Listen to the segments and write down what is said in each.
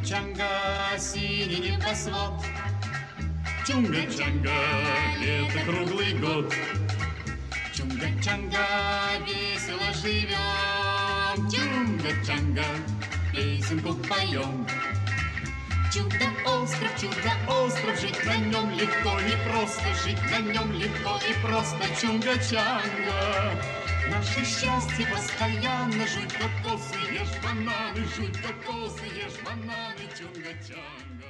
Чунга-чанга, синий небосвод. Чунга-чанга, лето круглый год. Чунга-чанга, весело живем. Чунга-чанга, песенку поем. Чудо-остров, чудо-остров, жить на нем легко и просто, жить на нем легко и просто, чунга-чанга. Наше счастье постоянно, жуй кокосы, ешь бананы, жуй кокосы, ешь бананы, чунга-чанга.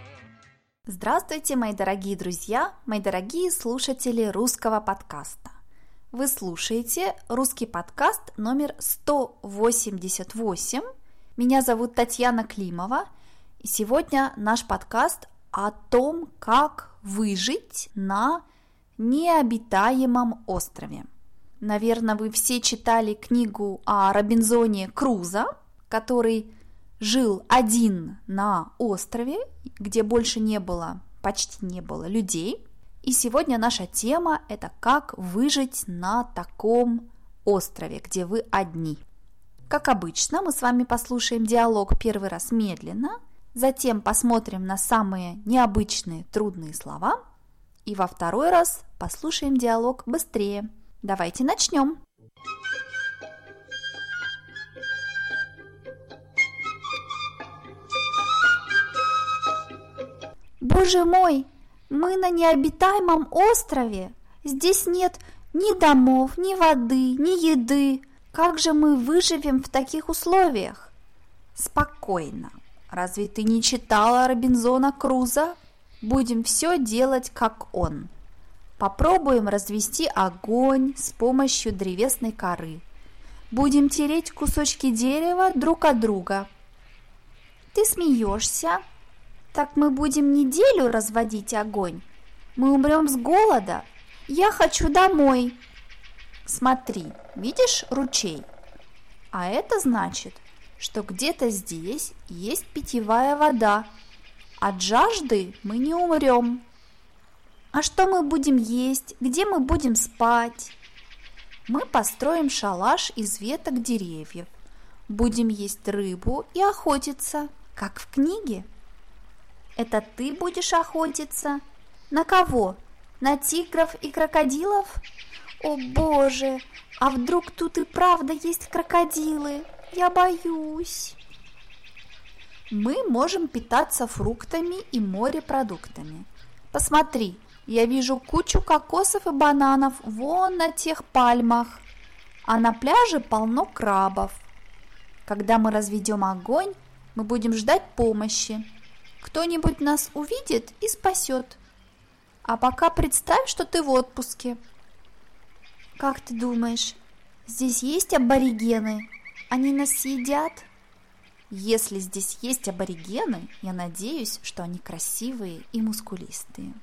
Здравствуйте, мои дорогие друзья, мои дорогие слушатели русского подкаста. Вы слушаете русский подкаст номер 188. Меня зовут Татьяна Климова – и сегодня наш подкаст о том, как выжить на необитаемом острове. Наверное, вы все читали книгу о Робинзоне Круза, который жил один на острове, где больше не было, почти не было людей. И сегодня наша тема – это как выжить на таком острове, где вы одни. Как обычно, мы с вами послушаем диалог первый раз медленно – Затем посмотрим на самые необычные трудные слова. И во второй раз послушаем диалог быстрее. Давайте начнем. Боже мой, мы на необитаемом острове. Здесь нет ни домов, ни воды, ни еды. Как же мы выживем в таких условиях? Спокойно. Разве ты не читала Робинзона Круза? Будем все делать, как он. Попробуем развести огонь с помощью древесной коры. Будем тереть кусочки дерева друг от друга. Ты смеешься? Так мы будем неделю разводить огонь. Мы умрем с голода. Я хочу домой. Смотри, видишь ручей? А это значит, что где-то здесь есть питьевая вода. От жажды мы не умрем. А что мы будем есть? Где мы будем спать? Мы построим шалаш из веток деревьев. Будем есть рыбу и охотиться, как в книге. Это ты будешь охотиться? На кого? На тигров и крокодилов? О боже, а вдруг тут и правда есть крокодилы? Я боюсь. Мы можем питаться фруктами и морепродуктами. Посмотри, я вижу кучу кокосов и бананов вон на тех пальмах, а на пляже полно крабов. Когда мы разведем огонь, мы будем ждать помощи. Кто-нибудь нас увидит и спасет. А пока представь, что ты в отпуске. Как ты думаешь, здесь есть аборигены? Они нас съедят? Если здесь есть аборигены, я надеюсь, что они красивые и мускулистые.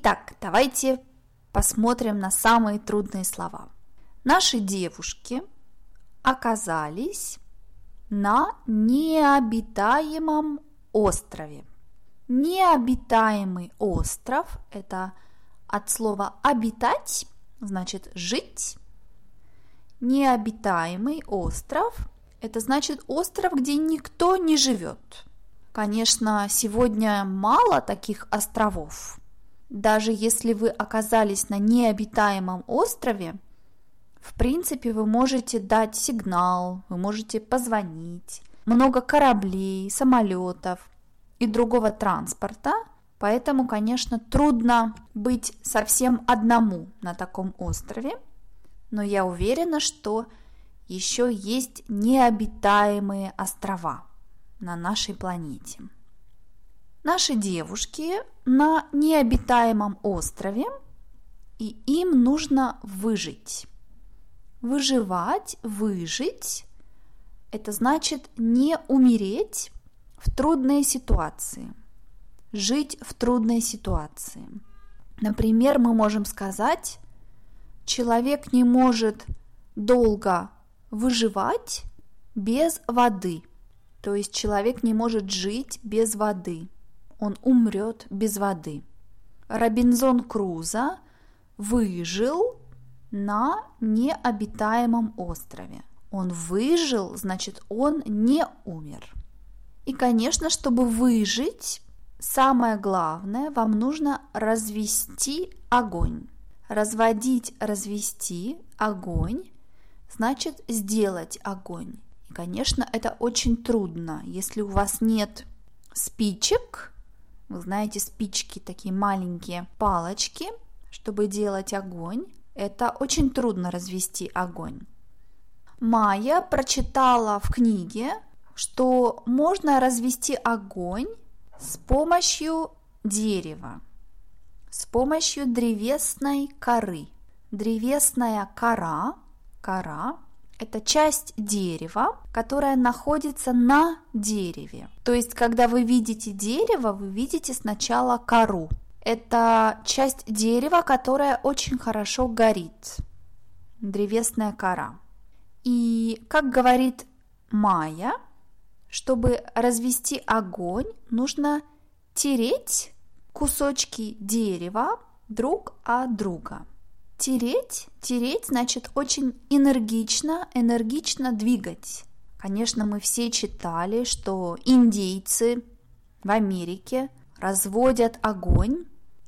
Итак, давайте посмотрим на самые трудные слова. Наши девушки оказались на необитаемом острове. Необитаемый остров – это от слова «обитать», значит «жить». Необитаемый остров – это значит остров, где никто не живет. Конечно, сегодня мало таких островов. Даже если вы оказались на необитаемом острове, в принципе, вы можете дать сигнал, вы можете позвонить. Много кораблей, самолетов – и другого транспорта, поэтому, конечно, трудно быть совсем одному на таком острове, но я уверена, что еще есть необитаемые острова на нашей планете. Наши девушки на необитаемом острове, и им нужно выжить. Выживать, выжить – это значит не умереть, в трудные ситуации. Жить в трудной ситуации. Например, мы можем сказать, человек не может долго выживать без воды. То есть человек не может жить без воды. Он умрет без воды. Робинзон Круза выжил на необитаемом острове. Он выжил, значит, он не умер. И, конечно, чтобы выжить, самое главное, вам нужно развести огонь. Разводить, развести огонь, значит сделать огонь. И, конечно, это очень трудно. Если у вас нет спичек, вы знаете, спички такие маленькие палочки, чтобы делать огонь, это очень трудно развести огонь. Майя прочитала в книге, что можно развести огонь с помощью дерева, с помощью древесной коры. Древесная кора, кора – это часть дерева, которая находится на дереве. То есть, когда вы видите дерево, вы видите сначала кору. Это часть дерева, которая очень хорошо горит. Древесная кора. И, как говорит Майя, чтобы развести огонь, нужно тереть кусочки дерева друг от друга. Тереть, тереть значит очень энергично, энергично двигать. Конечно, мы все читали, что индейцы в Америке разводят огонь.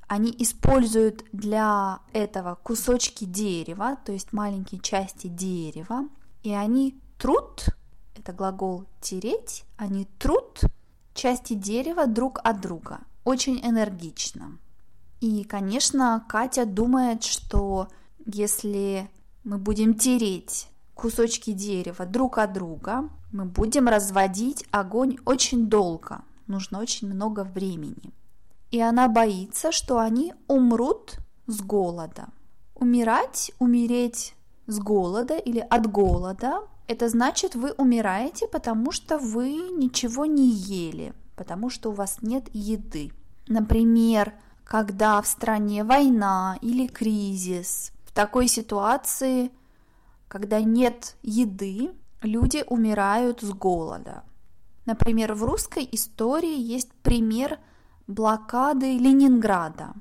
Они используют для этого кусочки дерева, то есть маленькие части дерева, и они труд, это глагол тереть, они труд части дерева друг от друга, очень энергично. И, конечно, Катя думает, что если мы будем тереть кусочки дерева друг от друга, мы будем разводить огонь очень долго, нужно очень много времени. И она боится, что они умрут с голода. Умирать, умереть с голода или от голода, это значит, вы умираете, потому что вы ничего не ели, потому что у вас нет еды. Например, когда в стране война или кризис, в такой ситуации, когда нет еды, люди умирают с голода. Например, в русской истории есть пример блокады Ленинграда,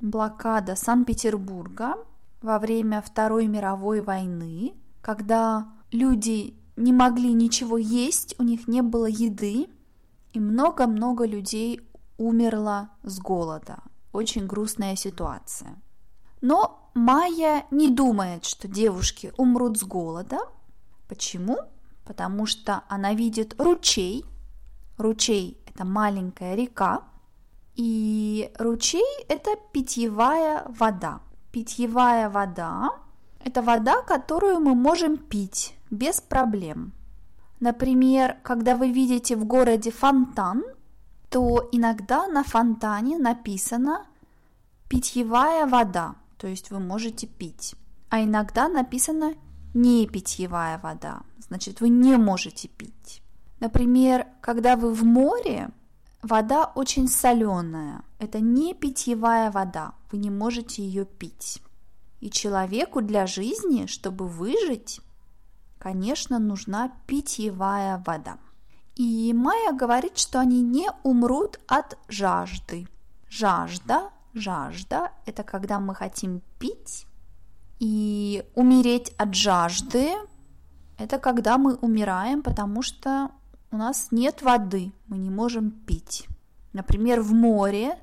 блокада Санкт-Петербурга – во время Второй мировой войны, когда люди не могли ничего есть, у них не было еды, и много-много людей умерло с голода. Очень грустная ситуация. Но Майя не думает, что девушки умрут с голода. Почему? Потому что она видит ручей. Ручей – это маленькая река, и ручей – это питьевая вода – Питьевая вода – это вода, которую мы можем пить без проблем. Например, когда вы видите в городе фонтан, то иногда на фонтане написано питьевая вода, то есть вы можете пить. А иногда написано не питьевая вода, значит вы не можете пить. Например, когда вы в море, Вода очень соленая. Это не питьевая вода. Вы не можете ее пить. И человеку для жизни, чтобы выжить, конечно, нужна питьевая вода. И Майя говорит, что они не умрут от жажды. Жажда, жажда – это когда мы хотим пить. И умереть от жажды – это когда мы умираем, потому что у нас нет воды, мы не можем пить. Например, в море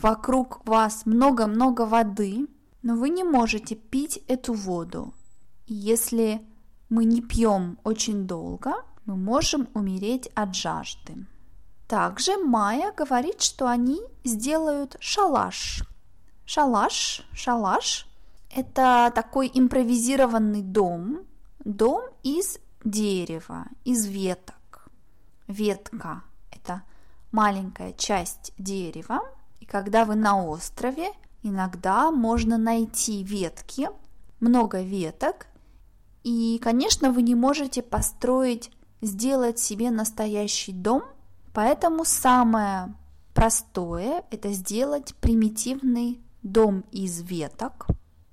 вокруг вас много-много воды, но вы не можете пить эту воду. И если мы не пьем очень долго, мы можем умереть от жажды. Также Майя говорит, что они сделают шалаш. Шалаш, шалаш – это такой импровизированный дом, дом из дерева, из веток ветка – это маленькая часть дерева. И когда вы на острове, иногда можно найти ветки, много веток. И, конечно, вы не можете построить, сделать себе настоящий дом, поэтому самое простое – это сделать примитивный дом из веток,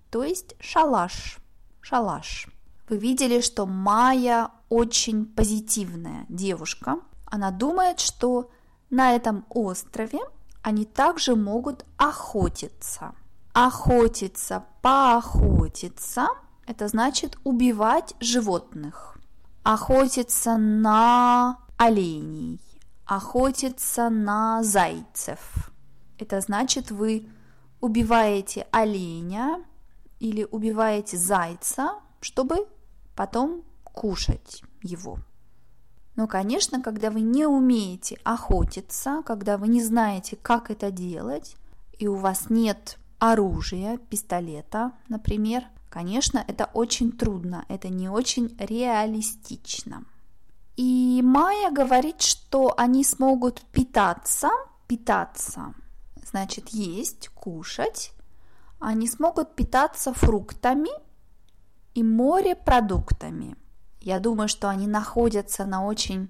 то есть шалаш. Шалаш. Вы видели, что Майя очень позитивная девушка. Она думает, что на этом острове они также могут охотиться. охотиться, поохотиться – это значит убивать животных. Охотиться на оленей, охотиться на зайцев. Это значит, вы убиваете оленя или убиваете зайца, чтобы потом кушать его. Но, конечно, когда вы не умеете охотиться, когда вы не знаете, как это делать, и у вас нет оружия, пистолета, например, конечно, это очень трудно, это не очень реалистично. И Майя говорит, что они смогут питаться, питаться, значит есть, кушать, они смогут питаться фруктами и морепродуктами. Я думаю, что они находятся на очень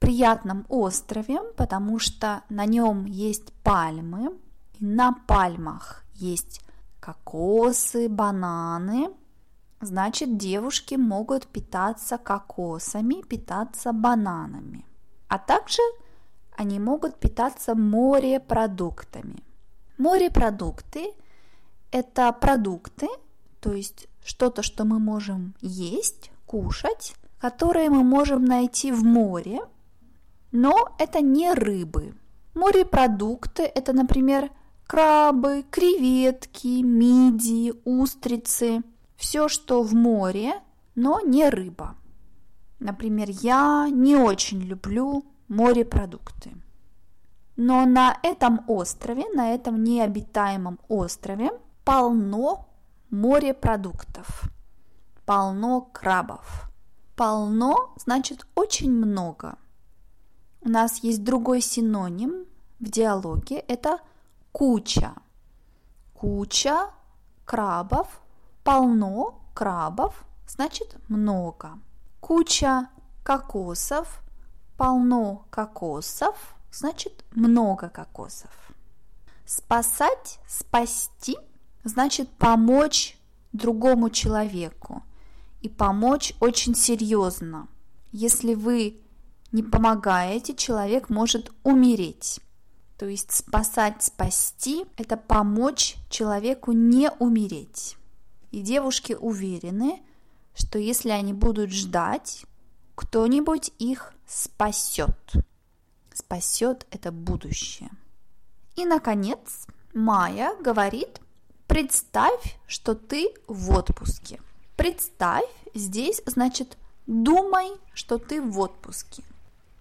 приятном острове, потому что на нем есть пальмы, и на пальмах есть кокосы, бананы. Значит, девушки могут питаться кокосами, питаться бананами. А также они могут питаться морепродуктами. Морепродукты – это продукты, то есть что-то, что мы можем есть, кушать, которые мы можем найти в море, но это не рыбы. Морепродукты – это, например, крабы, креветки, мидии, устрицы, все, что в море, но не рыба. Например, я не очень люблю морепродукты. Но на этом острове, на этом необитаемом острове полно морепродуктов, полно крабов. Полно значит очень много. У нас есть другой синоним в диалоге, это куча. Куча крабов, полно крабов, значит много. Куча кокосов, полно кокосов, значит много кокосов. Спасать, спасти, значит помочь другому человеку и помочь очень серьезно. Если вы не помогаете, человек может умереть. То есть спасать, спасти – это помочь человеку не умереть. И девушки уверены, что если они будут ждать, кто-нибудь их спасет. Спасет это будущее. И, наконец, Майя говорит, представь, что ты в отпуске. Представь здесь значит думай, что ты в отпуске.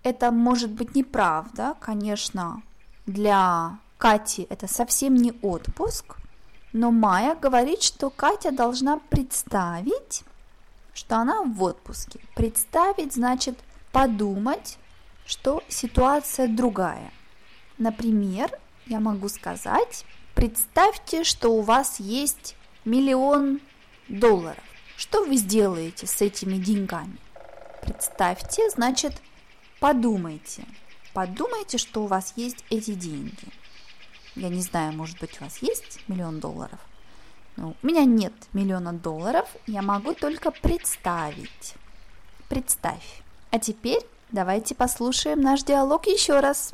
Это может быть неправда, конечно, для Кати это совсем не отпуск, но Майя говорит, что Катя должна представить, что она в отпуске. Представить значит подумать, что ситуация другая. Например, я могу сказать, представьте, что у вас есть миллион долларов. Что вы сделаете с этими деньгами? Представьте, значит, подумайте – Подумайте, что у вас есть эти деньги. Я не знаю, может быть, у вас есть миллион долларов. Но у меня нет миллиона долларов, я могу только представить. Представь. А теперь давайте послушаем наш диалог еще раз.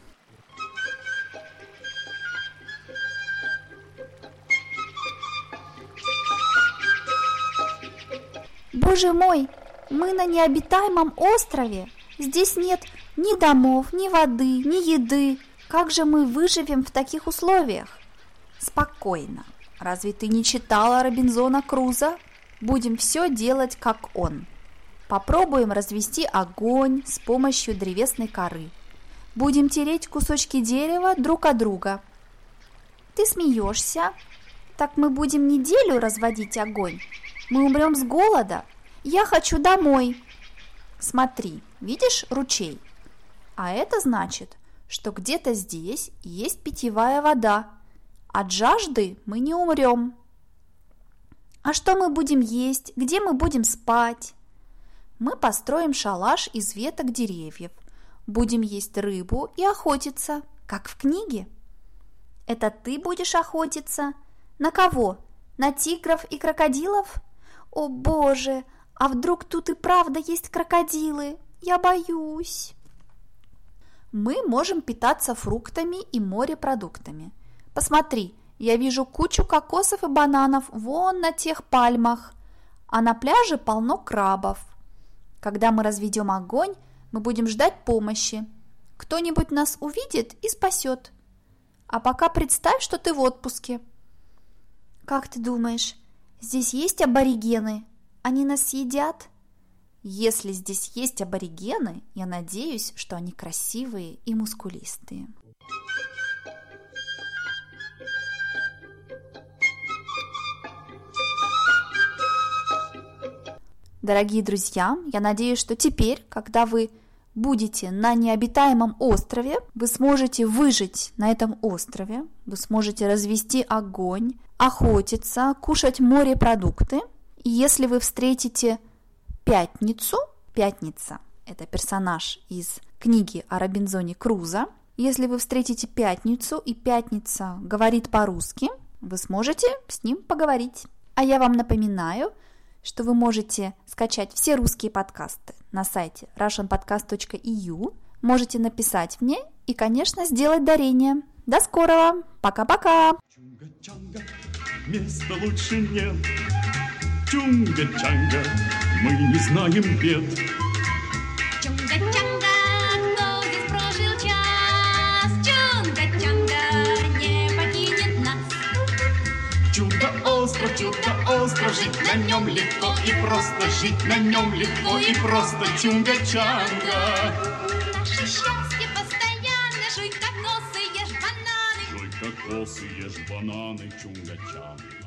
Боже мой, мы на необитаемом острове. Здесь нет ни домов, ни воды, ни еды. Как же мы выживем в таких условиях? Спокойно. Разве ты не читала Робинзона Круза? Будем все делать, как он. Попробуем развести огонь с помощью древесной коры. Будем тереть кусочки дерева друг от друга. Ты смеешься? Так мы будем неделю разводить огонь. Мы умрем с голода. Я хочу домой. Смотри, видишь ручей? А это значит, что где-то здесь есть питьевая вода. От жажды мы не умрем. А что мы будем есть? Где мы будем спать? Мы построим шалаш из веток деревьев. Будем есть рыбу и охотиться, как в книге. Это ты будешь охотиться? На кого? На тигров и крокодилов? О боже, а вдруг тут и правда есть крокодилы? Я боюсь мы можем питаться фруктами и морепродуктами. Посмотри, Я вижу кучу кокосов и бананов вон на тех пальмах, а на пляже полно крабов. Когда мы разведем огонь, мы будем ждать помощи. Кто-нибудь нас увидит и спасет. А пока представь, что ты в отпуске. Как ты думаешь, здесь есть аборигены? Они нас съедят? Если здесь есть аборигены, я надеюсь, что они красивые и мускулистые. Дорогие друзья, я надеюсь, что теперь, когда вы будете на необитаемом острове, вы сможете выжить на этом острове, вы сможете развести огонь, охотиться, кушать морепродукты. И если вы встретите пятницу, пятница – это персонаж из книги о Робинзоне Круза, если вы встретите пятницу и пятница говорит по-русски, вы сможете с ним поговорить. А я вам напоминаю – что вы можете скачать все русские подкасты на сайте russianpodcast.eu, можете написать мне и, конечно, сделать дарение. До скорого! Пока-пока! Места лучше нет. Чунга-чанга, мы не знаем бед. Чунга-чанга, кто здесь прожил час? Чунга-чанга не покинет нас. Чудо-остров, чудо-остров, жить на нем легко и просто, жить на нем легко и просто. Чунга-чанга. Наше счастье постоянно. Жуй кокосы, ешь бананы. Жуй кокосы, ешь бананы, чунга-чанга.